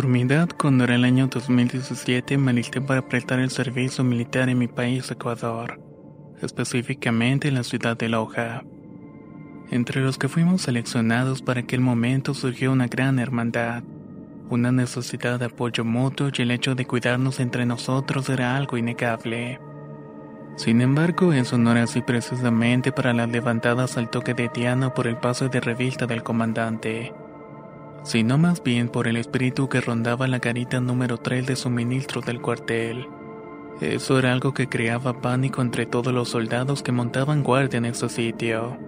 Por mi edad, cuando era el año 2017, me alisté para prestar el servicio militar en mi país, Ecuador, específicamente en la ciudad de Loja. Entre los que fuimos seleccionados para aquel momento surgió una gran hermandad, una necesidad de apoyo mutuo y el hecho de cuidarnos entre nosotros era algo innegable. Sin embargo, eso no era así precisamente para las levantadas al toque de Diana por el paso de revista del comandante sino más bien por el espíritu que rondaba la carita número 3 de suministro del cuartel. Eso era algo que creaba pánico entre todos los soldados que montaban guardia en ese sitio.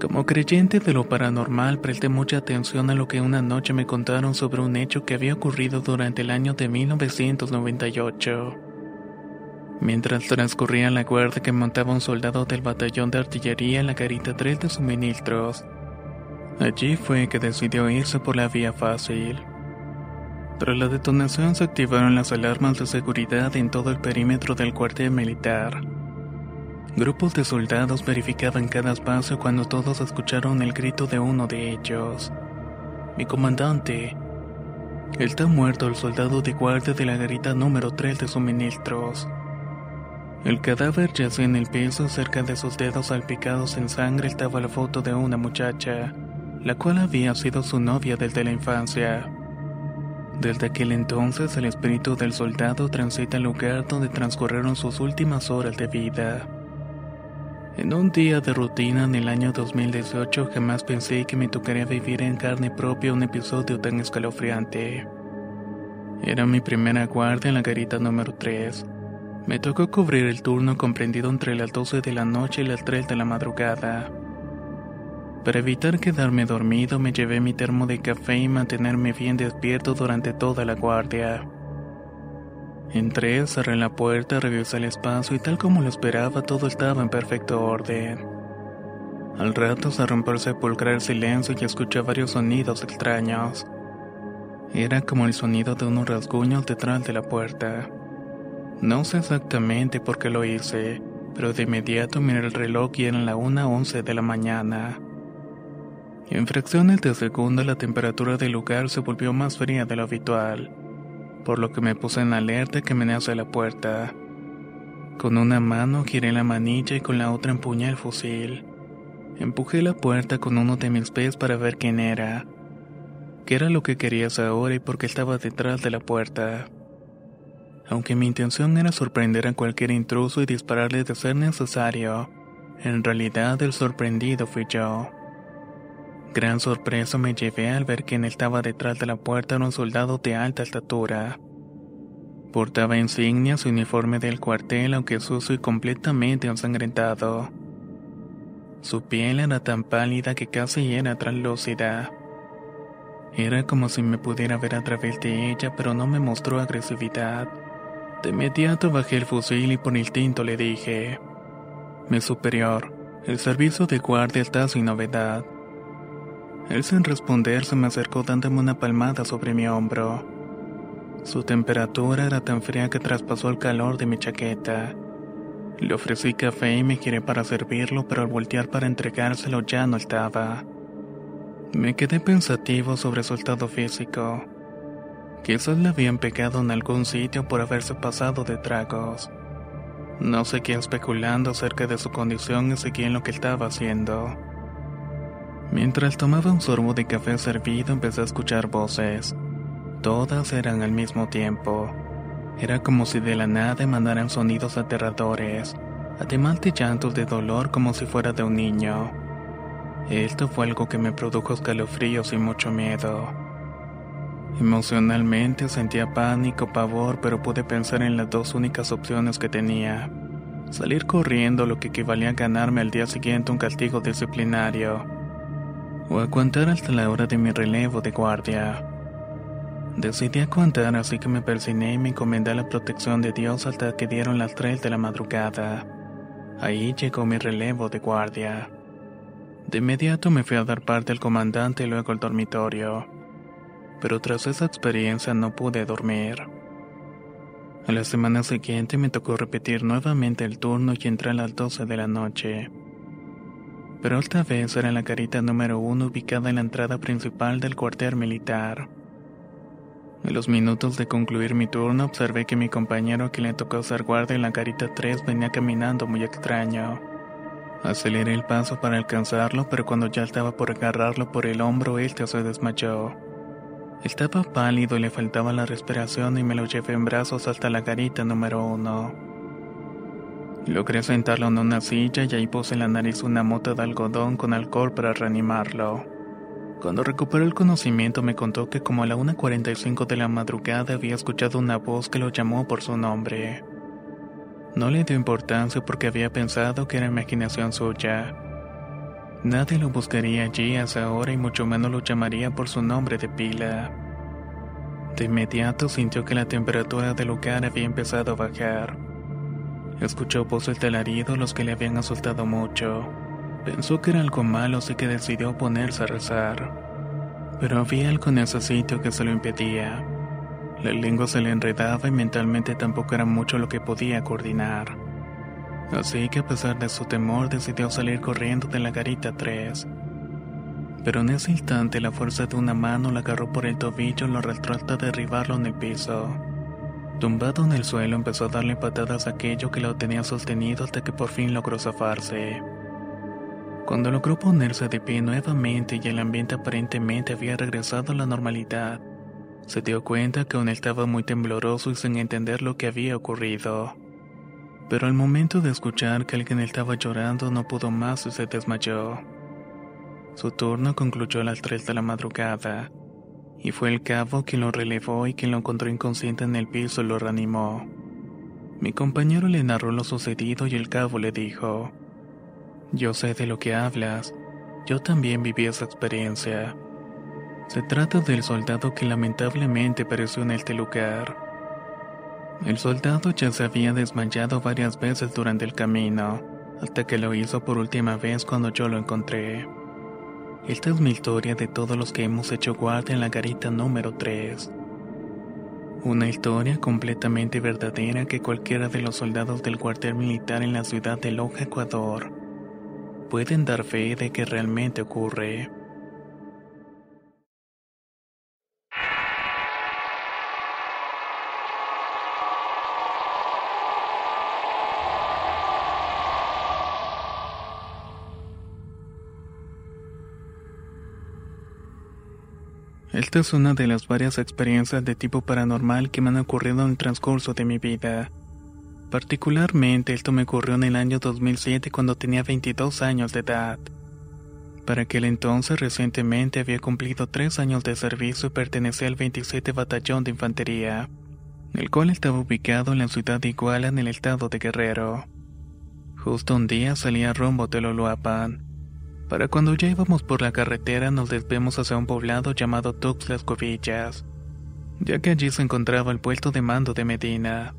Como creyente de lo paranormal, presté mucha atención a lo que una noche me contaron sobre un hecho que había ocurrido durante el año de 1998. Mientras transcurría la guardia que montaba un soldado del batallón de artillería en la carita 3 de suministros, Allí fue que decidió irse por la vía fácil. Tras la detonación se activaron las alarmas de seguridad en todo el perímetro del cuartel militar. Grupos de soldados verificaban cada espacio cuando todos escucharon el grito de uno de ellos. Mi comandante. Está muerto el soldado de guardia de la garita número 3 de suministros. El cadáver yacía en el piso cerca de sus dedos salpicados en sangre estaba la foto de una muchacha la cual había sido su novia desde la infancia. Desde aquel entonces el espíritu del soldado transita el lugar donde transcurrieron sus últimas horas de vida. En un día de rutina en el año 2018 jamás pensé que me tocaría vivir en carne propia un episodio tan escalofriante. Era mi primera guardia en la garita número 3. Me tocó cubrir el turno comprendido entre las 12 de la noche y las 3 de la madrugada. Para evitar quedarme dormido me llevé mi termo de café y mantenerme bien despierto durante toda la guardia. Entré, cerré la puerta, revisé el espacio y tal como lo esperaba todo estaba en perfecto orden. Al rato se rompió el sepulcral silencio y escuché varios sonidos extraños. Era como el sonido de unos rasguños detrás de la puerta. No sé exactamente por qué lo hice, pero de inmediato miré el reloj y eran la 1.11 de la mañana. En fracciones de segundo la temperatura del lugar se volvió más fría de lo habitual, por lo que me puse en alerta que me hacia la puerta. Con una mano giré la manilla y con la otra empuñé el fusil. Empujé la puerta con uno de mis pies para ver quién era. ¿Qué era lo que querías ahora y por qué estaba detrás de la puerta? Aunque mi intención era sorprender a cualquier intruso y dispararle de ser necesario, en realidad el sorprendido fui yo. Gran sorpresa me llevé al ver que quien estaba detrás de la puerta era un soldado de alta estatura. Portaba insignias y uniforme del cuartel, aunque sucio y completamente ensangrentado. Su piel era tan pálida que casi era translúcida. Era como si me pudiera ver a través de ella, pero no me mostró agresividad. De inmediato bajé el fusil y por instinto le dije: Mi superior, el servicio de guardia está sin novedad. Él sin responder se me acercó dándome una palmada sobre mi hombro. Su temperatura era tan fría que traspasó el calor de mi chaqueta. Le ofrecí café y me giré para servirlo, pero al voltear para entregárselo ya no estaba. Me quedé pensativo sobre su estado físico. Quizás le habían pegado en algún sitio por haberse pasado de tragos. No seguía especulando acerca de su condición y seguía en lo que estaba haciendo. Mientras tomaba un sorbo de café servido empecé a escuchar voces. Todas eran al mismo tiempo. Era como si de la nada emanaran sonidos aterradores, además de llantos de dolor como si fuera de un niño. Esto fue algo que me produjo escalofríos y mucho miedo. Emocionalmente sentía pánico, pavor, pero pude pensar en las dos únicas opciones que tenía. Salir corriendo, lo que equivalía a ganarme al día siguiente un castigo disciplinario, o aguantar hasta la hora de mi relevo de guardia. Decidí aguantar, así que me persiné y me encomendé a la protección de Dios hasta que dieron las tres de la madrugada. Ahí llegó mi relevo de guardia. De inmediato me fui a dar parte al comandante y luego al dormitorio. Pero tras esa experiencia no pude dormir. A la semana siguiente me tocó repetir nuevamente el turno y entré a las 12 de la noche. Pero esta vez era la carita número uno ubicada en la entrada principal del cuartel militar. A los minutos de concluir mi turno observé que mi compañero que le tocó ser guardia en la carita 3 venía caminando muy extraño. Aceleré el paso para alcanzarlo, pero cuando ya estaba por agarrarlo por el hombro, él se desmayó. Estaba pálido y le faltaba la respiración y me lo llevé en brazos hasta la garita número uno. Logré sentarlo en una silla y ahí puse en la nariz una mota de algodón con alcohol para reanimarlo. Cuando recuperó el conocimiento me contó que como a la 1.45 de la madrugada había escuchado una voz que lo llamó por su nombre. No le dio importancia porque había pensado que era imaginación suya. Nadie lo buscaría allí a esa hora y mucho menos lo llamaría por su nombre de pila. De inmediato sintió que la temperatura del lugar había empezado a bajar. Escuchó voces de alarido los que le habían asustado mucho. Pensó que era algo malo así que decidió ponerse a rezar. Pero había algo en ese sitio que se lo impedía. La lengua se le enredaba y mentalmente tampoco era mucho lo que podía coordinar. Así que a pesar de su temor decidió salir corriendo de la garita 3. Pero en ese instante la fuerza de una mano lo agarró por el tobillo y lo arrastró hasta derribarlo en el piso. Tumbado en el suelo empezó a darle patadas a aquello que lo tenía sostenido hasta que por fin logró zafarse. Cuando logró ponerse de pie nuevamente y el ambiente aparentemente había regresado a la normalidad, se dio cuenta que aún estaba muy tembloroso y sin entender lo que había ocurrido. Pero al momento de escuchar que alguien estaba llorando no pudo más y se desmayó. Su turno concluyó a las 3 de la madrugada, y fue el cabo quien lo relevó y quien lo encontró inconsciente en el piso y lo reanimó. Mi compañero le narró lo sucedido y el cabo le dijo, Yo sé de lo que hablas, yo también viví esa experiencia. Se trata del soldado que lamentablemente pereció en este lugar. El soldado ya se había desmayado varias veces durante el camino, hasta que lo hizo por última vez cuando yo lo encontré. Esta es mi historia de todos los que hemos hecho guardia en la garita número 3. Una historia completamente verdadera que cualquiera de los soldados del cuartel militar en la ciudad de Loja, Ecuador, pueden dar fe de que realmente ocurre. Esta es una de las varias experiencias de tipo paranormal que me han ocurrido en el transcurso de mi vida. Particularmente esto me ocurrió en el año 2007 cuando tenía 22 años de edad. Para aquel entonces recientemente había cumplido tres años de servicio y pertenecía al 27 Batallón de Infantería, el cual estaba ubicado en la ciudad de Iguala en el estado de Guerrero. Justo un día salía rumbo de Loloapan para cuando ya íbamos por la carretera nos desviamos hacia un poblado llamado Tuxtlas Covillas, ya que allí se encontraba el puesto de mando de Medina.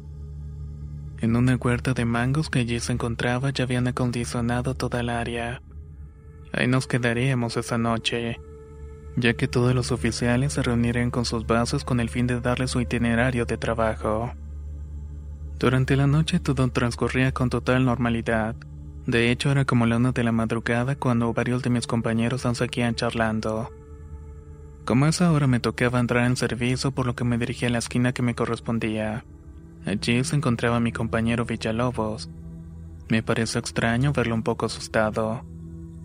En una huerta de mangos que allí se encontraba ya habían acondicionado toda el área. Ahí nos quedaríamos esa noche, ya que todos los oficiales se reunirían con sus bases con el fin de darle su itinerario de trabajo. Durante la noche todo transcurría con total normalidad. De hecho, era como la una de la madrugada cuando varios de mis compañeros aún seguían charlando. Como a esa hora me tocaba entrar en servicio, por lo que me dirigí a la esquina que me correspondía. Allí se encontraba mi compañero Villalobos. Me pareció extraño verlo un poco asustado.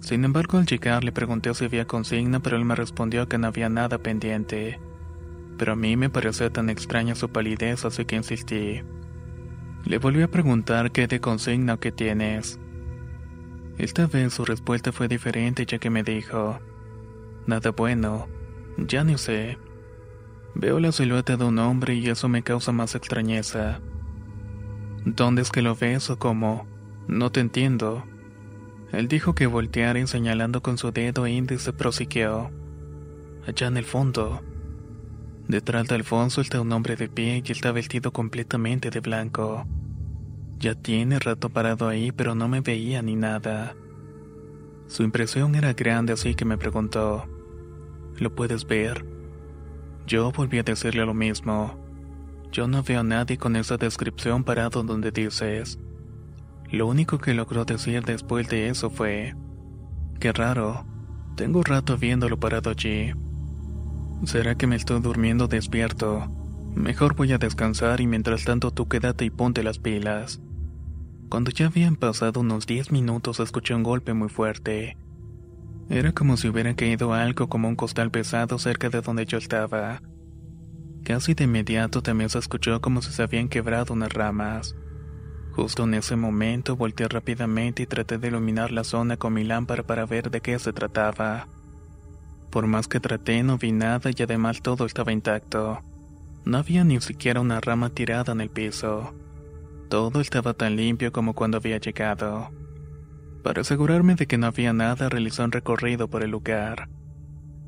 Sin embargo, al llegar le pregunté si había consigna, pero él me respondió que no había nada pendiente. Pero a mí me pareció tan extraña su palidez, así que insistí. Le volví a preguntar qué de consigna o tienes. Esta vez su respuesta fue diferente ya que me dijo, nada bueno, ya ni sé. Veo la silueta de un hombre y eso me causa más extrañeza. ¿Dónde es que lo ves o cómo? No te entiendo. Él dijo que volteara y señalando con su dedo índice prosiguió. Allá en el fondo. Detrás de Alfonso está un hombre de pie y está vestido completamente de blanco. Ya tiene rato parado ahí, pero no me veía ni nada. Su impresión era grande, así que me preguntó, ¿lo puedes ver? Yo volví a decirle lo mismo. Yo no veo a nadie con esa descripción parado donde dices. Lo único que logró decir después de eso fue, qué raro, tengo rato viéndolo parado allí. ¿Será que me estoy durmiendo despierto? Mejor voy a descansar y mientras tanto tú quédate y ponte las pilas. Cuando ya habían pasado unos 10 minutos escuché un golpe muy fuerte. Era como si hubiera caído algo como un costal pesado cerca de donde yo estaba. Casi de inmediato también se escuchó como si se habían quebrado unas ramas. Justo en ese momento volteé rápidamente y traté de iluminar la zona con mi lámpara para ver de qué se trataba. Por más que traté no vi nada y además todo estaba intacto. No había ni siquiera una rama tirada en el piso. Todo estaba tan limpio como cuando había llegado. Para asegurarme de que no había nada, realicé un recorrido por el lugar,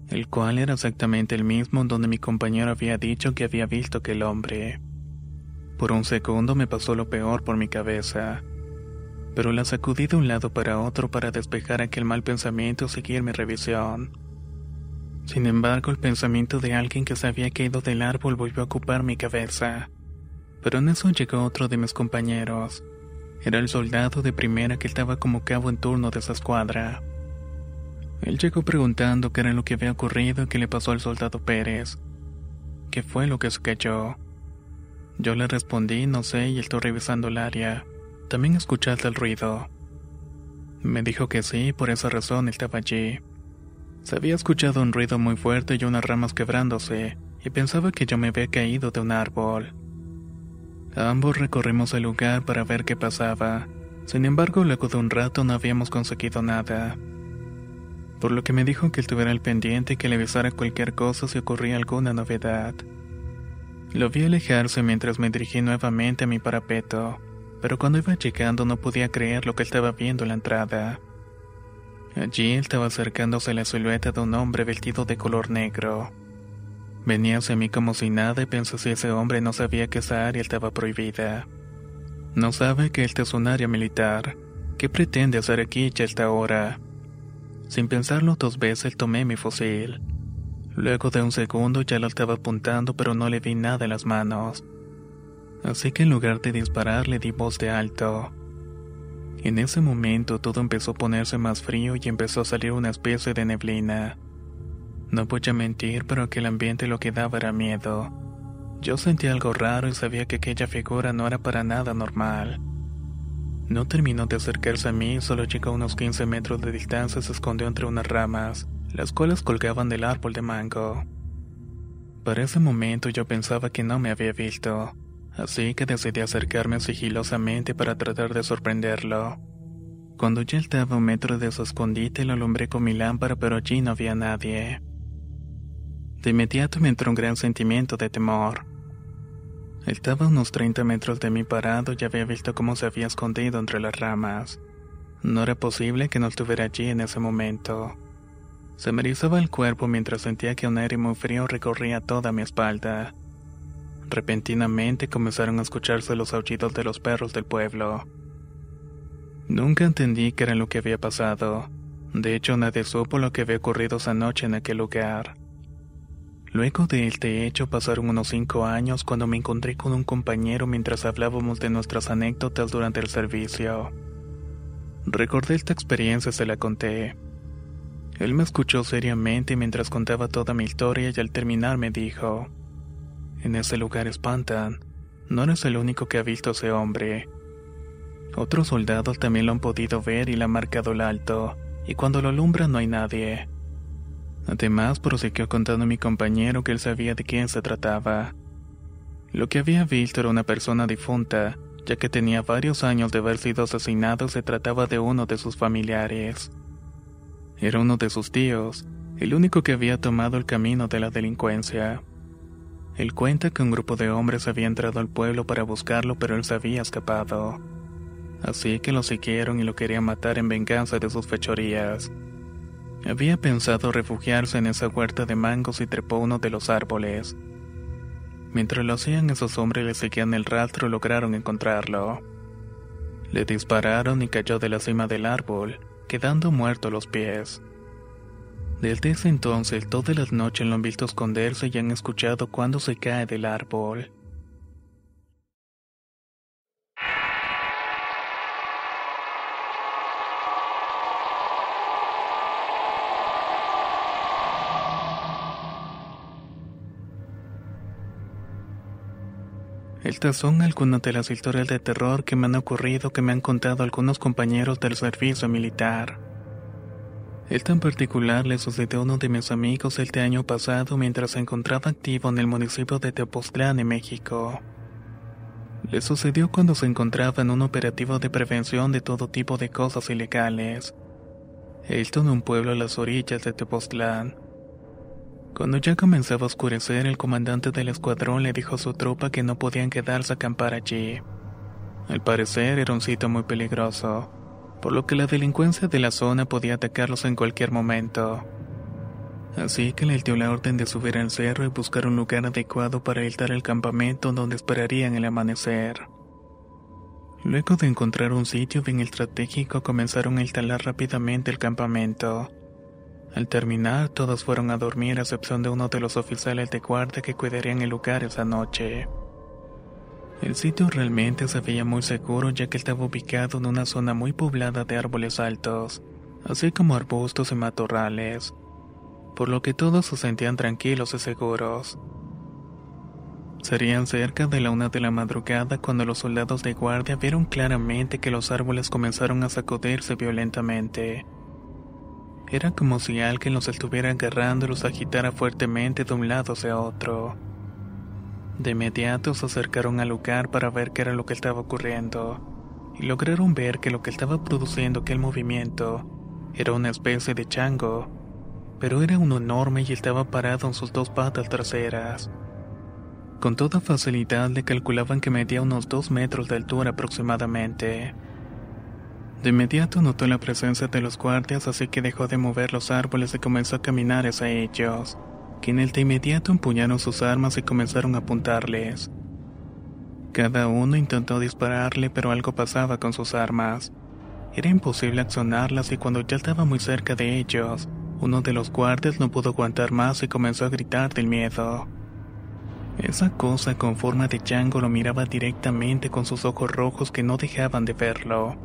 el cual era exactamente el mismo donde mi compañero había dicho que había visto aquel hombre. Por un segundo me pasó lo peor por mi cabeza, pero la sacudí de un lado para otro para despejar aquel mal pensamiento y seguir mi revisión. Sin embargo, el pensamiento de alguien que se había caído del árbol volvió a ocupar mi cabeza. Pero en eso llegó otro de mis compañeros. Era el soldado de primera que estaba como cabo en turno de esa escuadra. Él llegó preguntando qué era lo que había ocurrido y qué le pasó al soldado Pérez. ¿Qué fue lo que se cayó? Yo le respondí, no sé, y estoy revisando el área. ¿También escuchaste el ruido? Me dijo que sí, por esa razón estaba allí. Se había escuchado un ruido muy fuerte y unas ramas quebrándose, y pensaba que yo me había caído de un árbol. Ambos recorrimos el lugar para ver qué pasaba. Sin embargo, luego de un rato no habíamos conseguido nada. Por lo que me dijo que estuviera al pendiente y que le avisara cualquier cosa si ocurría alguna novedad. Lo vi alejarse mientras me dirigí nuevamente a mi parapeto, pero cuando iba llegando no podía creer lo que estaba viendo en la entrada. Allí estaba acercándose la silueta de un hombre vestido de color negro. Venía hacia mí como si nada y pensé si ese hombre no sabía que esa área estaba prohibida. No sabe que esta es un área militar. ¿Qué pretende hacer aquí ya esta hora? Sin pensarlo dos veces tomé mi fusil. Luego de un segundo ya lo estaba apuntando pero no le vi nada en las manos. Así que en lugar de disparar le di voz de alto. En ese momento todo empezó a ponerse más frío y empezó a salir una especie de neblina. No voy a mentir, pero aquel ambiente lo que daba era miedo. Yo sentí algo raro y sabía que aquella figura no era para nada normal. No terminó de acercarse a mí, solo llegó a unos 15 metros de distancia y se escondió entre unas ramas, las cuales colgaban del árbol de mango. Para ese momento yo pensaba que no me había visto, así que decidí acercarme sigilosamente para tratar de sorprenderlo. Cuando ya estaba a un metro de su escondite lo alumbré con mi lámpara pero allí no había nadie. De inmediato me entró un gran sentimiento de temor. Estaba a unos 30 metros de mí parado y había visto cómo se había escondido entre las ramas. No era posible que no estuviera allí en ese momento. Se me erizaba el cuerpo mientras sentía que un aire muy frío recorría toda mi espalda. Repentinamente comenzaron a escucharse los aullidos de los perros del pueblo. Nunca entendí qué era lo que había pasado. De hecho, nadie supo lo que había ocurrido esa noche en aquel lugar. Luego de este hecho pasaron unos cinco años cuando me encontré con un compañero mientras hablábamos de nuestras anécdotas durante el servicio. Recordé esta experiencia y se la conté. Él me escuchó seriamente mientras contaba toda mi historia y al terminar me dijo, En ese lugar espantan, no eres el único que ha visto a ese hombre. Otros soldados también lo han podido ver y le han marcado el alto, y cuando lo alumbran no hay nadie. Además, prosiguió contando a mi compañero que él sabía de quién se trataba. Lo que había visto era una persona difunta, ya que tenía varios años de haber sido asesinado se trataba de uno de sus familiares. Era uno de sus tíos, el único que había tomado el camino de la delincuencia. Él cuenta que un grupo de hombres había entrado al pueblo para buscarlo, pero él se había escapado. Así que lo siguieron y lo querían matar en venganza de sus fechorías. Había pensado refugiarse en esa huerta de mangos y trepó uno de los árboles. Mientras lo hacían, esos hombres le seguían el rastro y lograron encontrarlo. Le dispararon y cayó de la cima del árbol, quedando muerto a los pies. Desde ese entonces, todas las noches lo han visto esconderse y han escuchado cuando se cae del árbol. Estas son algunas de las historias de terror que me han ocurrido que me han contado algunos compañeros del servicio militar. Esta en particular le sucedió a uno de mis amigos este año pasado mientras se encontraba activo en el municipio de Tepoztlán, en México. Le sucedió cuando se encontraba en un operativo de prevención de todo tipo de cosas ilegales. Esto en un pueblo a las orillas de Tepoztlán. Cuando ya comenzaba a oscurecer, el comandante del escuadrón le dijo a su tropa que no podían quedarse a acampar allí. Al parecer era un sitio muy peligroso, por lo que la delincuencia de la zona podía atacarlos en cualquier momento. Así que le dio la orden de subir al cerro y buscar un lugar adecuado para dar el campamento donde esperarían el amanecer. Luego de encontrar un sitio bien estratégico comenzaron a instalar rápidamente el campamento. Al terminar, todos fueron a dormir a excepción de uno de los oficiales de guardia que cuidarían el lugar esa noche. El sitio realmente se veía muy seguro ya que estaba ubicado en una zona muy poblada de árboles altos, así como arbustos y matorrales, por lo que todos se sentían tranquilos y seguros. Serían cerca de la una de la madrugada cuando los soldados de guardia vieron claramente que los árboles comenzaron a sacudirse violentamente. Era como si alguien los estuviera agarrando y los agitara fuertemente de un lado hacia otro. De inmediato se acercaron al lugar para ver qué era lo que estaba ocurriendo, y lograron ver que lo que estaba produciendo aquel movimiento era una especie de chango, pero era uno enorme y estaba parado en sus dos patas traseras. Con toda facilidad le calculaban que medía unos dos metros de altura aproximadamente. De inmediato notó la presencia de los guardias, así que dejó de mover los árboles y comenzó a caminar hacia ellos, quienes de inmediato empuñaron sus armas y comenzaron a apuntarles. Cada uno intentó dispararle, pero algo pasaba con sus armas. Era imposible accionarlas y cuando ya estaba muy cerca de ellos, uno de los guardias no pudo aguantar más y comenzó a gritar del miedo. Esa cosa con forma de chango lo miraba directamente con sus ojos rojos que no dejaban de verlo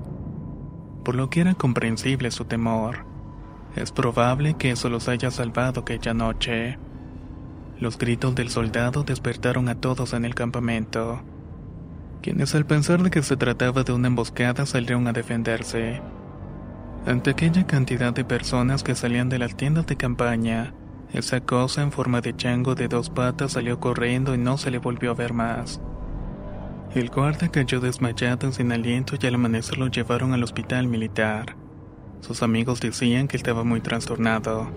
por lo que era comprensible su temor. Es probable que eso los haya salvado aquella noche. Los gritos del soldado despertaron a todos en el campamento, quienes al pensar de que se trataba de una emboscada salieron a defenderse. Ante aquella cantidad de personas que salían de las tiendas de campaña, esa cosa en forma de chango de dos patas salió corriendo y no se le volvió a ver más. El guarda cayó desmayado sin aliento y al amanecer lo llevaron al hospital militar. Sus amigos decían que estaba muy trastornado.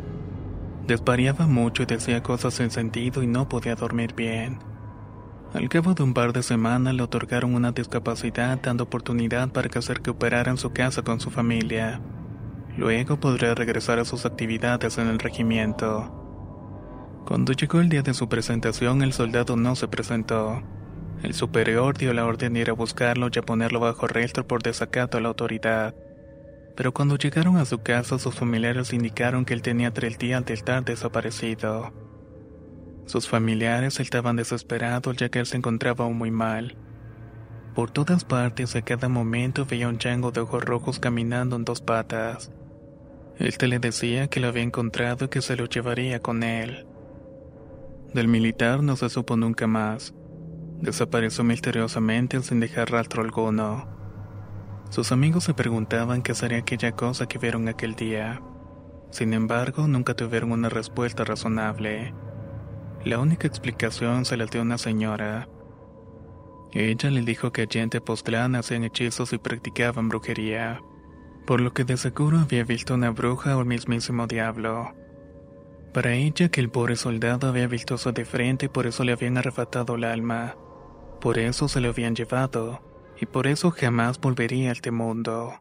Desvariaba mucho y decía cosas sin sentido y no podía dormir bien. Al cabo de un par de semanas le otorgaron una discapacidad dando oportunidad para que se recuperara en su casa con su familia. Luego podría regresar a sus actividades en el regimiento. Cuando llegó el día de su presentación el soldado no se presentó. El superior dio la orden de ir a buscarlo y a ponerlo bajo arresto por desacato a la autoridad. Pero cuando llegaron a su casa, sus familiares indicaron que él tenía tres días de estar desaparecido. Sus familiares estaban desesperados ya que él se encontraba muy mal. Por todas partes, a cada momento veía un chango de ojos rojos caminando en dos patas. Este le decía que lo había encontrado y que se lo llevaría con él. Del militar no se supo nunca más. Desapareció misteriosamente sin dejar rastro alguno. Sus amigos se preguntaban qué sería aquella cosa que vieron aquel día. Sin embargo, nunca tuvieron una respuesta razonable. La única explicación se la dio una señora. Ella le dijo que allí en Tepoztlán hacían hechizos y practicaban brujería, por lo que de seguro había visto una bruja o el mismísimo diablo. Para ella que el pobre soldado había visto eso de frente y por eso le habían arrebatado el alma. Por eso se lo habían llevado, y por eso jamás volvería a este mundo.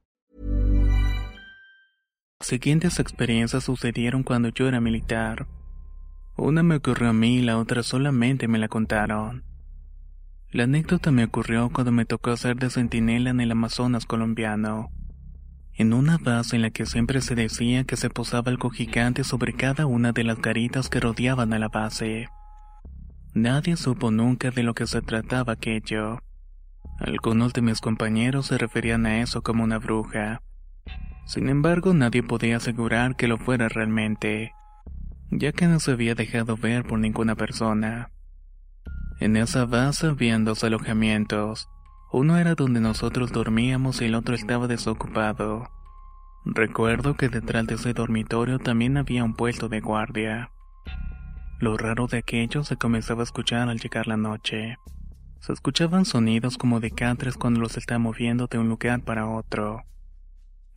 Siguientes experiencias sucedieron cuando yo era militar. Una me ocurrió a mí y la otra solamente me la contaron. La anécdota me ocurrió cuando me tocó ser de centinela en el Amazonas colombiano. En una base en la que siempre se decía que se posaba algo gigante sobre cada una de las caritas que rodeaban a la base. Nadie supo nunca de lo que se trataba aquello. Algunos de mis compañeros se referían a eso como una bruja. Sin embargo, nadie podía asegurar que lo fuera realmente, ya que no se había dejado ver por ninguna persona. En esa base habían dos alojamientos. Uno era donde nosotros dormíamos y el otro estaba desocupado. Recuerdo que detrás de ese dormitorio también había un puesto de guardia. Lo raro de aquello se comenzaba a escuchar al llegar la noche. Se escuchaban sonidos como de catres cuando los estaba moviendo de un lugar para otro.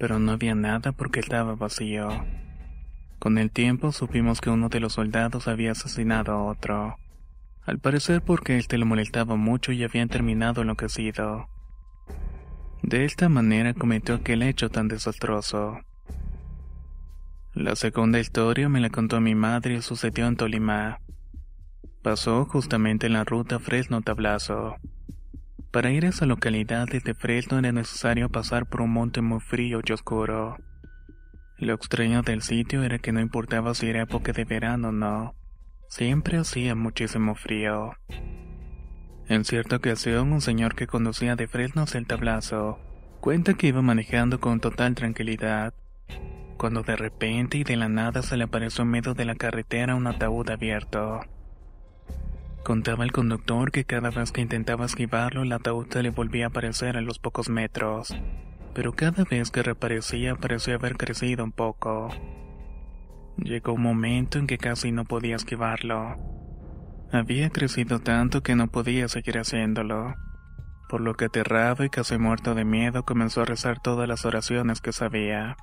Pero no había nada porque estaba vacío. Con el tiempo supimos que uno de los soldados había asesinado a otro. Al parecer porque este lo molestaba mucho y habían terminado enloquecido. De esta manera cometió aquel hecho tan desastroso. La segunda historia me la contó mi madre y sucedió en Tolima. Pasó justamente en la ruta Fresno-Tablazo. Para ir a esa localidad desde Fresno era necesario pasar por un monte muy frío y oscuro. Lo extraño del sitio era que no importaba si era época de verano o no, siempre hacía muchísimo frío. En cierta ocasión, un señor que conducía de Fresno hacia el tablazo cuenta que iba manejando con total tranquilidad, cuando de repente y de la nada se le apareció en medio de la carretera un ataúd abierto. Contaba el conductor que cada vez que intentaba esquivarlo el ataúd le volvía a aparecer a los pocos metros, pero cada vez que reaparecía parecía haber crecido un poco. Llegó un momento en que casi no podía esquivarlo. Había crecido tanto que no podía seguir haciéndolo, por lo que aterrado y casi muerto de miedo comenzó a rezar todas las oraciones que sabía.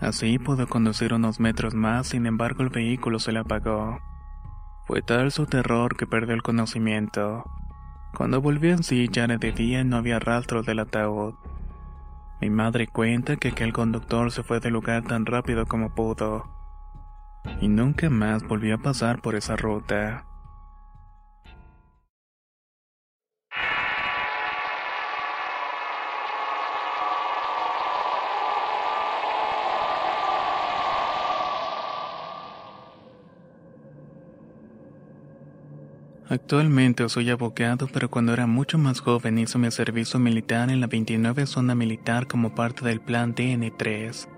Así pudo conducir unos metros más, sin embargo el vehículo se le apagó. Fue tal su terror que perdió el conocimiento. Cuando volvió en sí ya era de día y no había rastro del ataúd. Mi madre cuenta que aquel conductor se fue del lugar tan rápido como pudo. Y nunca más volvió a pasar por esa ruta. Actualmente soy abogado, pero cuando era mucho más joven hice mi servicio militar en la 29 Zona Militar como parte del Plan DN3.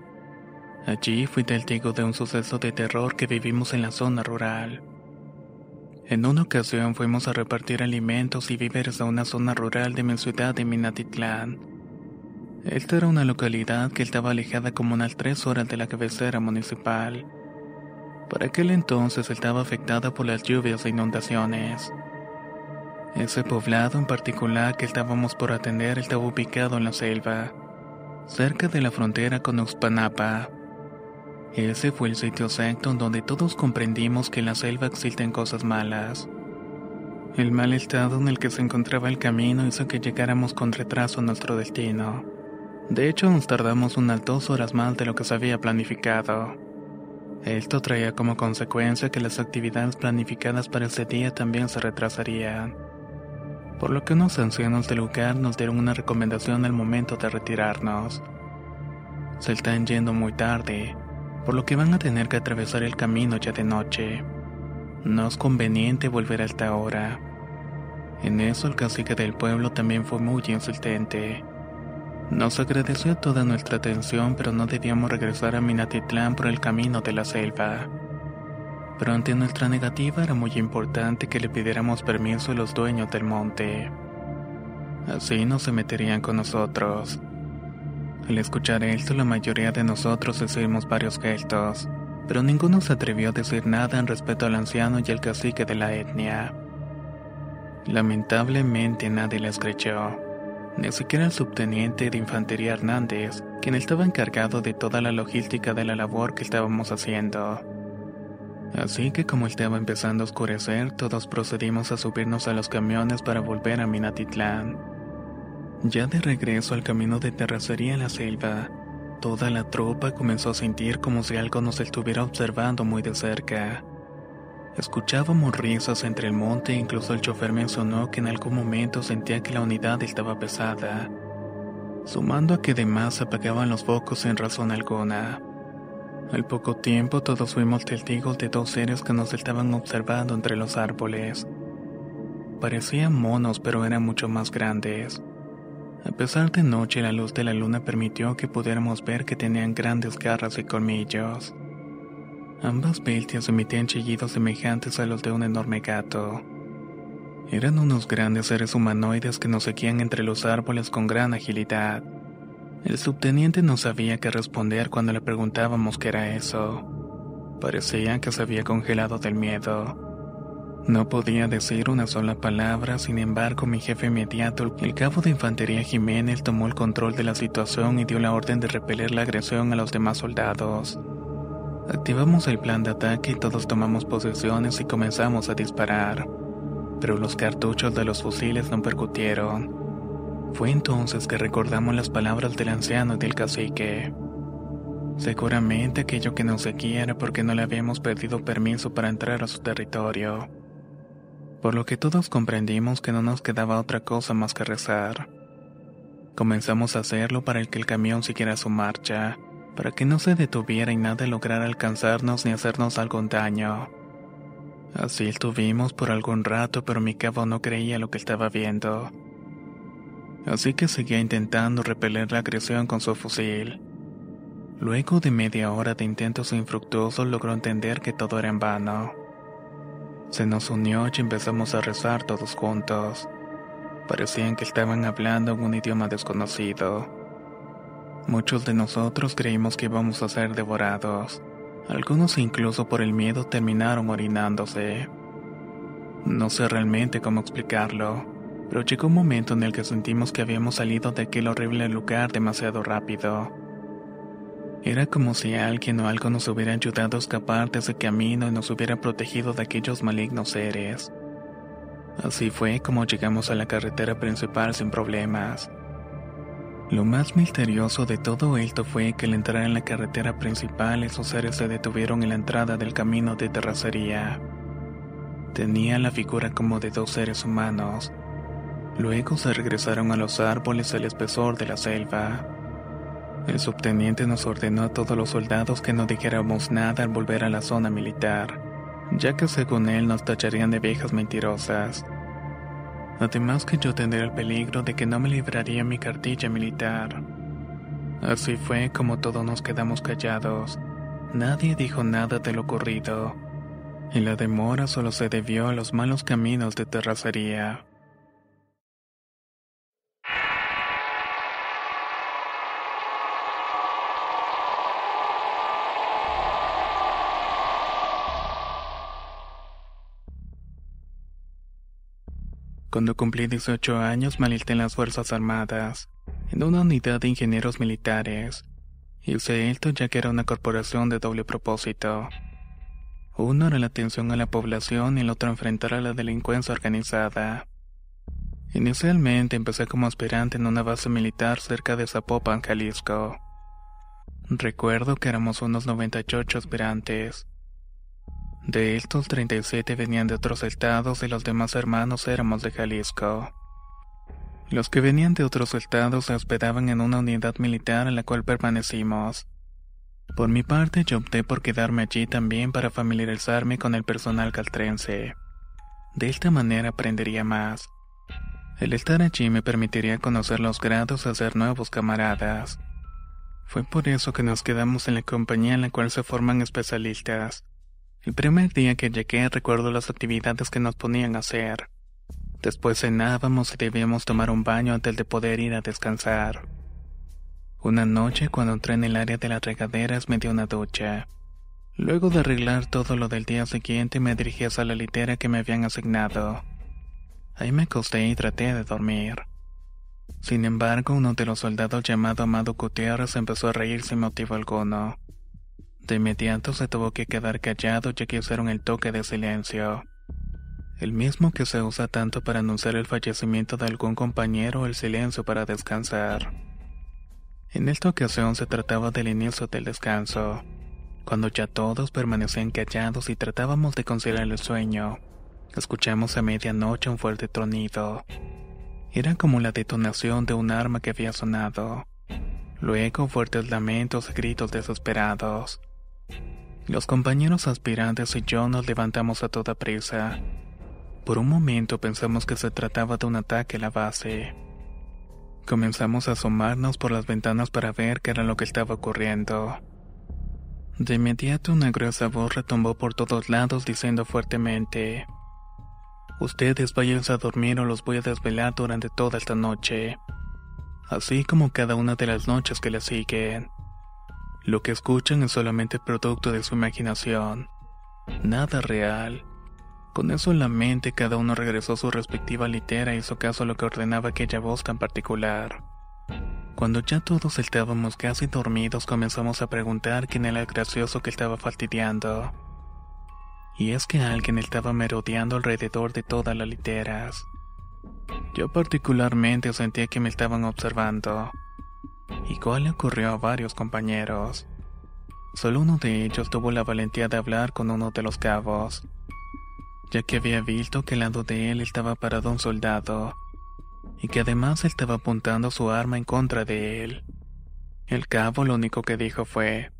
Allí fui testigo de un suceso de terror que vivimos en la zona rural. En una ocasión fuimos a repartir alimentos y víveres a una zona rural de mi ciudad de Minatitlán. Esta era una localidad que estaba alejada como unas tres horas de la cabecera municipal. Por aquel entonces estaba afectada por las lluvias e inundaciones. Ese poblado en particular que estábamos por atender estaba ubicado en la selva, cerca de la frontera con Uxpanapa. Ese fue el sitio exacto en donde todos comprendimos que en la selva existen cosas malas. El mal estado en el que se encontraba el camino hizo que llegáramos con retraso a nuestro destino. De hecho, nos tardamos unas dos horas más de lo que se había planificado. Esto traía como consecuencia que las actividades planificadas para ese día también se retrasarían, por lo que unos ancianos del lugar nos dieron una recomendación al momento de retirarnos. Se están yendo muy tarde, por lo que van a tener que atravesar el camino ya de noche. No es conveniente volver a esta hora. En eso el cacique del pueblo también fue muy insistente. Nos agradeció toda nuestra atención, pero no debíamos regresar a Minatitlán por el camino de la selva. Pero ante nuestra negativa era muy importante que le pidiéramos permiso a los dueños del monte. Así no se meterían con nosotros. Al escuchar esto, la mayoría de nosotros hicimos varios gestos, pero ninguno se atrevió a decir nada en respeto al anciano y al cacique de la etnia. Lamentablemente nadie les creyó ni siquiera el subteniente de infantería Hernández, quien estaba encargado de toda la logística de la labor que estábamos haciendo. Así que como estaba empezando a oscurecer, todos procedimos a subirnos a los camiones para volver a Minatitlán. Ya de regreso al camino de terracería en la selva, toda la tropa comenzó a sentir como si algo nos estuviera observando muy de cerca. Escuchábamos risas entre el monte e incluso el chofer mencionó que en algún momento sentía que la unidad estaba pesada, sumando a que además apagaban los focos sin razón alguna. Al poco tiempo todos fuimos testigos de dos seres que nos estaban observando entre los árboles. Parecían monos pero eran mucho más grandes. A pesar de noche la luz de la luna permitió que pudiéramos ver que tenían grandes garras y colmillos. Ambas bestias emitían chillidos semejantes a los de un enorme gato. Eran unos grandes seres humanoides que nos seguían entre los árboles con gran agilidad. El subteniente no sabía qué responder cuando le preguntábamos qué era eso. Parecía que se había congelado del miedo. No podía decir una sola palabra, sin embargo mi jefe inmediato, el cabo de infantería Jiménez, tomó el control de la situación y dio la orden de repeler la agresión a los demás soldados. Activamos el plan de ataque y todos tomamos posiciones y comenzamos a disparar, pero los cartuchos de los fusiles no percutieron. Fue entonces que recordamos las palabras del anciano y del cacique. Seguramente aquello que nos seguía era porque no le habíamos pedido permiso para entrar a su territorio, por lo que todos comprendimos que no nos quedaba otra cosa más que rezar. Comenzamos a hacerlo para que el camión siguiera su marcha para que no se detuviera y nada lograra alcanzarnos ni hacernos algún daño. Así estuvimos por algún rato, pero mi cabo no creía lo que estaba viendo. Así que seguía intentando repeler la agresión con su fusil. Luego de media hora de intentos infructuosos logró entender que todo era en vano. Se nos unió y empezamos a rezar todos juntos. Parecían que estaban hablando en un idioma desconocido. Muchos de nosotros creímos que íbamos a ser devorados. Algunos incluso por el miedo terminaron orinándose. No sé realmente cómo explicarlo, pero llegó un momento en el que sentimos que habíamos salido de aquel horrible lugar demasiado rápido. Era como si alguien o algo nos hubiera ayudado a escapar de ese camino y nos hubiera protegido de aquellos malignos seres. Así fue como llegamos a la carretera principal sin problemas. Lo más misterioso de todo esto fue que al entrar en la carretera principal esos seres se detuvieron en la entrada del camino de terracería. Tenían la figura como de dos seres humanos. Luego se regresaron a los árboles al espesor de la selva. El subteniente nos ordenó a todos los soldados que no dijéramos nada al volver a la zona militar, ya que según él nos tacharían de viejas mentirosas. Además que yo tendría el peligro de que no me libraría mi cartilla militar. Así fue como todos nos quedamos callados. Nadie dijo nada de lo ocurrido. Y la demora solo se debió a los malos caminos de terracería. Cuando cumplí 18 años me alisté en las Fuerzas Armadas, en una unidad de ingenieros militares. Hice esto ya que era una corporación de doble propósito. Uno era la atención a la población y el otro enfrentar a la delincuencia organizada. Inicialmente empecé como aspirante en una base militar cerca de Zapopan, Jalisco. Recuerdo que éramos unos 98 aspirantes. De estos 37 venían de otros estados y los demás hermanos éramos de Jalisco. Los que venían de otros estados se hospedaban en una unidad militar en la cual permanecimos. Por mi parte, yo opté por quedarme allí también para familiarizarme con el personal caltrense. De esta manera aprendería más. El estar allí me permitiría conocer los grados y hacer nuevos camaradas. Fue por eso que nos quedamos en la compañía en la cual se forman especialistas. El primer día que llegué recuerdo las actividades que nos ponían a hacer. Después cenábamos y debíamos tomar un baño antes de poder ir a descansar. Una noche cuando entré en el área de las regaderas me dio una ducha. Luego de arreglar todo lo del día siguiente me dirigí hacia la litera que me habían asignado. Ahí me acosté y traté de dormir. Sin embargo, uno de los soldados llamado Amado Gutiérrez empezó a reír sin motivo alguno. De inmediato se tuvo que quedar callado ya que usaron el toque de silencio. El mismo que se usa tanto para anunciar el fallecimiento de algún compañero o el silencio para descansar. En esta ocasión se trataba del inicio del descanso, cuando ya todos permanecían callados y tratábamos de conciliar el sueño. Escuchamos a medianoche un fuerte tronido. Era como la detonación de un arma que había sonado. Luego fuertes lamentos y gritos desesperados. Los compañeros aspirantes y yo nos levantamos a toda prisa. Por un momento pensamos que se trataba de un ataque a la base. Comenzamos a asomarnos por las ventanas para ver qué era lo que estaba ocurriendo. De inmediato una gruesa voz retumbó por todos lados diciendo fuertemente, Ustedes váyanse a dormir o los voy a desvelar durante toda esta noche, así como cada una de las noches que le siguen. Lo que escuchan es solamente producto de su imaginación, nada real. Con eso en la mente, cada uno regresó a su respectiva litera y hizo caso a lo que ordenaba aquella voz tan particular. Cuando ya todos estábamos casi dormidos, comenzamos a preguntar quién era el gracioso que estaba fastidiando. Y es que alguien estaba merodeando alrededor de todas las literas. Yo particularmente sentía que me estaban observando. Igual le ocurrió a varios compañeros. Solo uno de ellos tuvo la valentía de hablar con uno de los cabos, ya que había visto que al lado de él estaba parado un soldado, y que además estaba apuntando su arma en contra de él. El cabo lo único que dijo fue,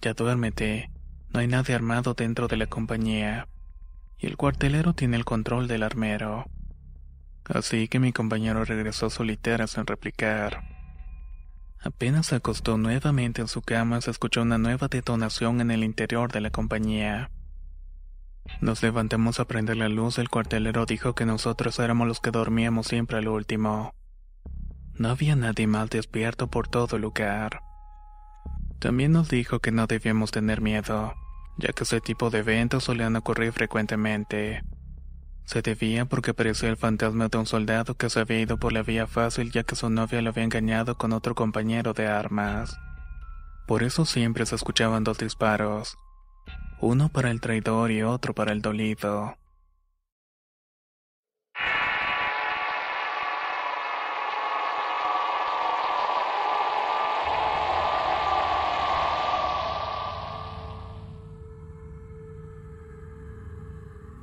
Ya duérmete, no hay nadie armado dentro de la compañía, y el cuartelero tiene el control del armero. Así que mi compañero regresó solitario sin replicar. Apenas se acostó nuevamente en su cama, se escuchó una nueva detonación en el interior de la compañía. Nos levantamos a prender la luz, el cuartelero dijo que nosotros éramos los que dormíamos siempre al último. No había nadie más despierto por todo el lugar. También nos dijo que no debíamos tener miedo, ya que ese tipo de eventos solían ocurrir frecuentemente. Se debía porque parecía el fantasma de un soldado que se había ido por la vía fácil ya que su novia lo había engañado con otro compañero de armas. Por eso siempre se escuchaban dos disparos, uno para el traidor y otro para el dolido.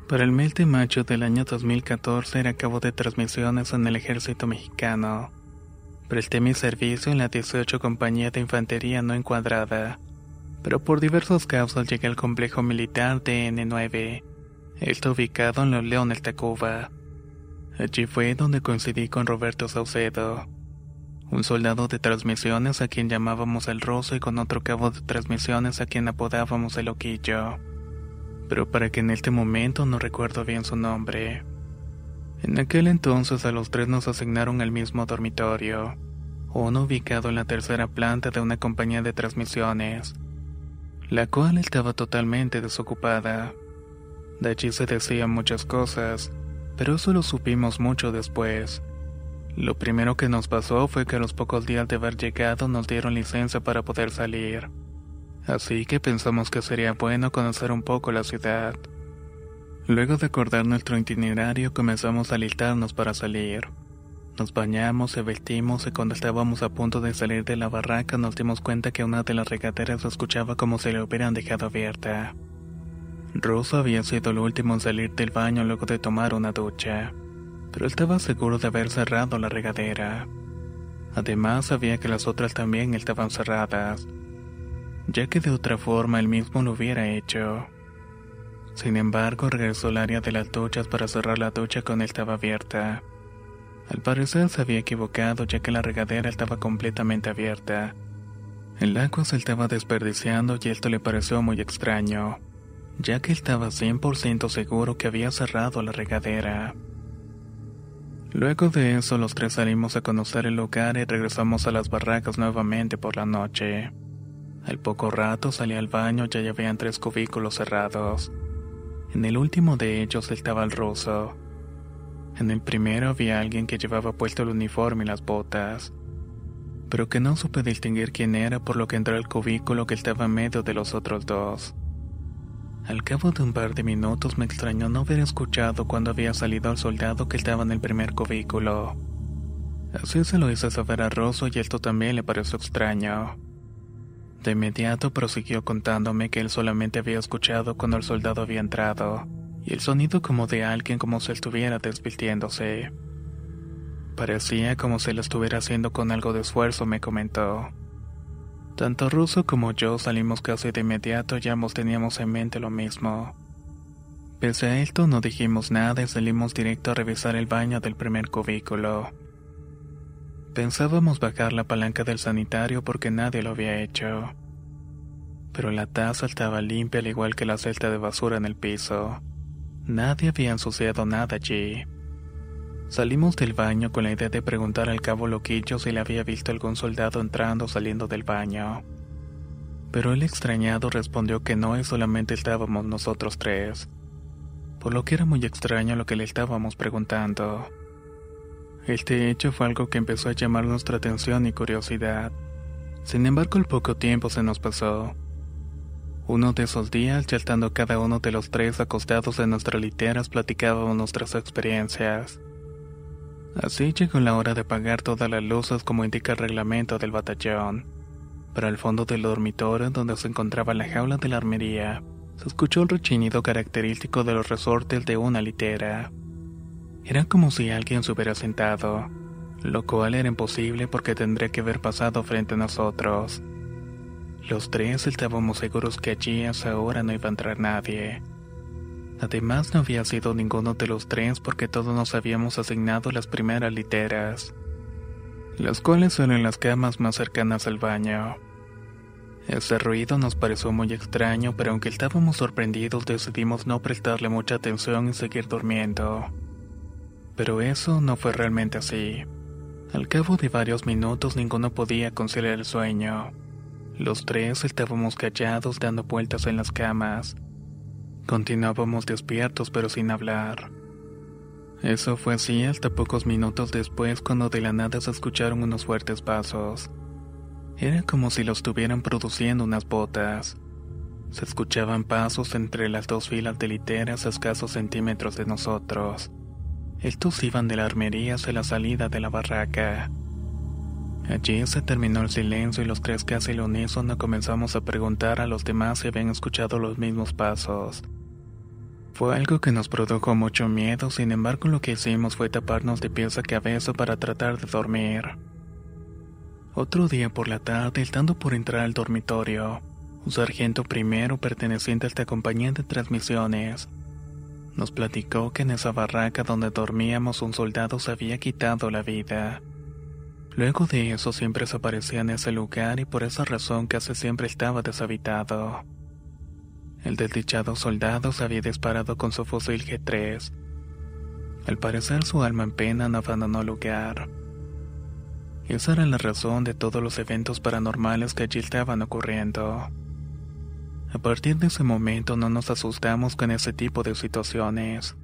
Para el mes de mayo del año 2014 era cabo de transmisiones en el ejército mexicano. Presté mi servicio en la 18 Compañía de Infantería No Encuadrada, pero por diversas causas llegué al complejo militar de N9. Está ubicado en Los Leones, Tacuba. Allí fue donde coincidí con Roberto Saucedo, un soldado de transmisiones a quien llamábamos el Rosso y con otro cabo de transmisiones a quien apodábamos el Oquillo. Pero para que en este momento no recuerdo bien su nombre. En aquel entonces a los tres nos asignaron el mismo dormitorio, uno ubicado en la tercera planta de una compañía de transmisiones, la cual estaba totalmente desocupada. De allí se decían muchas cosas, pero eso lo supimos mucho después. Lo primero que nos pasó fue que a los pocos días de haber llegado nos dieron licencia para poder salir. Así que pensamos que sería bueno conocer un poco la ciudad. Luego de acordar nuestro itinerario comenzamos a alistarnos para salir. Nos bañamos, se vestimos y cuando estábamos a punto de salir de la barraca nos dimos cuenta que una de las regaderas se escuchaba como si la hubieran dejado abierta. Rosa había sido el último en salir del baño luego de tomar una ducha, pero estaba seguro de haber cerrado la regadera. Además sabía que las otras también estaban cerradas, ya que de otra forma él mismo lo hubiera hecho. Sin embargo, regresó al área de las duchas para cerrar la ducha cuando estaba abierta. Al parecer se había equivocado ya que la regadera estaba completamente abierta. El agua se estaba desperdiciando y esto le pareció muy extraño ya que estaba 100% seguro que había cerrado la regadera. Luego de eso los tres salimos a conocer el lugar y regresamos a las barracas nuevamente por la noche. Al poco rato salí al baño y ya habían tres cubículos cerrados. En el último de ellos estaba el ruso. En el primero había alguien que llevaba puesto el uniforme y las botas, pero que no supe distinguir quién era por lo que entró al cubículo que estaba en medio de los otros dos. Al cabo de un par de minutos me extrañó no haber escuchado cuando había salido al soldado que estaba en el primer cubículo. Así se lo hice saber a Rosso y esto también le pareció extraño. De inmediato prosiguió contándome que él solamente había escuchado cuando el soldado había entrado, y el sonido como de alguien como si estuviera desvistiéndose. Parecía como si lo estuviera haciendo con algo de esfuerzo, me comentó. Tanto Russo como yo salimos casi de inmediato y ambos teníamos en mente lo mismo. Pese a esto no dijimos nada y salimos directo a revisar el baño del primer cubículo. Pensábamos bajar la palanca del sanitario porque nadie lo había hecho. Pero la taza estaba limpia al igual que la celda de basura en el piso. Nadie había ensuciado nada allí. Salimos del baño con la idea de preguntar al cabo Loquillo si le había visto algún soldado entrando o saliendo del baño. Pero el extrañado respondió que no y solamente estábamos nosotros tres, por lo que era muy extraño lo que le estábamos preguntando. Este hecho fue algo que empezó a llamar nuestra atención y curiosidad. Sin embargo, al poco tiempo se nos pasó. Uno de esos días, ya estando cada uno de los tres acostados en nuestras literas, platicábamos nuestras experiencias. Así llegó la hora de apagar todas las luces como indica el reglamento del batallón. Pero al fondo del dormitorio, donde se encontraba la jaula de la armería, se escuchó el rechinido característico de los resortes de una litera. Era como si alguien se hubiera sentado, lo cual era imposible porque tendría que haber pasado frente a nosotros. Los tres estábamos seguros que allí a esa hora no iba a entrar nadie. Además no había sido ninguno de los tres porque todos nos habíamos asignado las primeras literas, las cuales eran las camas más cercanas al baño. Ese ruido nos pareció muy extraño, pero aunque estábamos sorprendidos decidimos no prestarle mucha atención y seguir durmiendo. Pero eso no fue realmente así. Al cabo de varios minutos ninguno podía conciliar el sueño. Los tres estábamos callados dando vueltas en las camas Continuábamos despiertos pero sin hablar. Eso fue así hasta pocos minutos después cuando de la nada se escucharon unos fuertes pasos. Era como si lo estuvieran produciendo unas botas. Se escuchaban pasos entre las dos filas de literas a escasos centímetros de nosotros. Estos iban de la armería hacia la salida de la barraca. Allí se terminó el silencio y los tres casi al unísono comenzamos a preguntar a los demás si habían escuchado los mismos pasos. Fue algo que nos produjo mucho miedo, sin embargo lo que hicimos fue taparnos de pies a cabeza para tratar de dormir. Otro día por la tarde, estando por entrar al dormitorio, un sargento primero perteneciente a esta compañía de transmisiones. Nos platicó que en esa barraca donde dormíamos un soldado se había quitado la vida. Luego de eso siempre se aparecía en ese lugar y por esa razón casi siempre estaba deshabitado. El desdichado soldado se había disparado con su fusil G3. Al parecer su alma en pena no abandonó el lugar. Esa era la razón de todos los eventos paranormales que allí estaban ocurriendo. A partir de ese momento no nos asustamos con ese tipo de situaciones.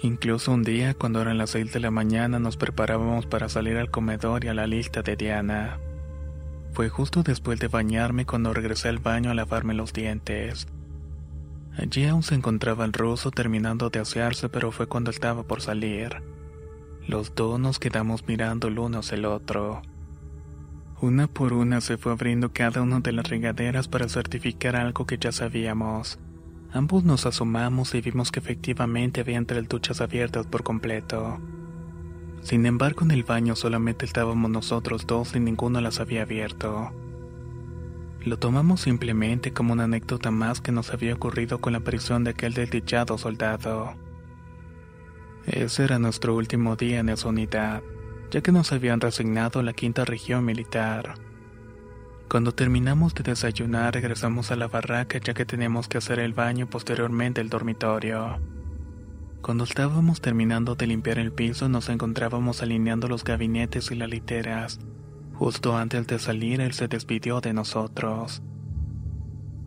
Incluso un día, cuando eran las 6 de la mañana, nos preparábamos para salir al comedor y a la lista de Diana. Fue justo después de bañarme cuando regresé al baño a lavarme los dientes. Allí aún se encontraba el ruso terminando de asearse, pero fue cuando estaba por salir. Los dos nos quedamos mirando el uno hacia el otro. Una por una se fue abriendo cada una de las regaderas para certificar algo que ya sabíamos. Ambos nos asomamos y vimos que efectivamente había tres duchas abiertas por completo. Sin embargo, en el baño solamente estábamos nosotros dos y ninguno las había abierto. Lo tomamos simplemente como una anécdota más que nos había ocurrido con la aparición de aquel desdichado soldado. Ese era nuestro último día en esa unidad, ya que nos habían resignado a la quinta región militar. Cuando terminamos de desayunar regresamos a la barraca ya que teníamos que hacer el baño posteriormente el dormitorio. Cuando estábamos terminando de limpiar el piso nos encontrábamos alineando los gabinetes y las literas. Justo antes de salir él se despidió de nosotros.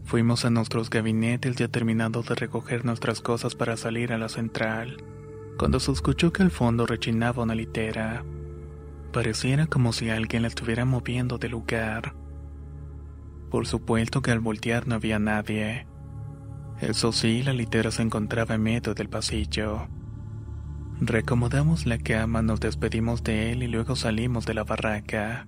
Fuimos a nuestros gabinetes ya terminando de recoger nuestras cosas para salir a la central, cuando se escuchó que al fondo rechinaba una litera. Pareciera como si alguien la estuviera moviendo de lugar. Por supuesto que al voltear no había nadie. Eso sí, la litera se encontraba en medio del pasillo. Recomodamos la cama, nos despedimos de él y luego salimos de la barraca.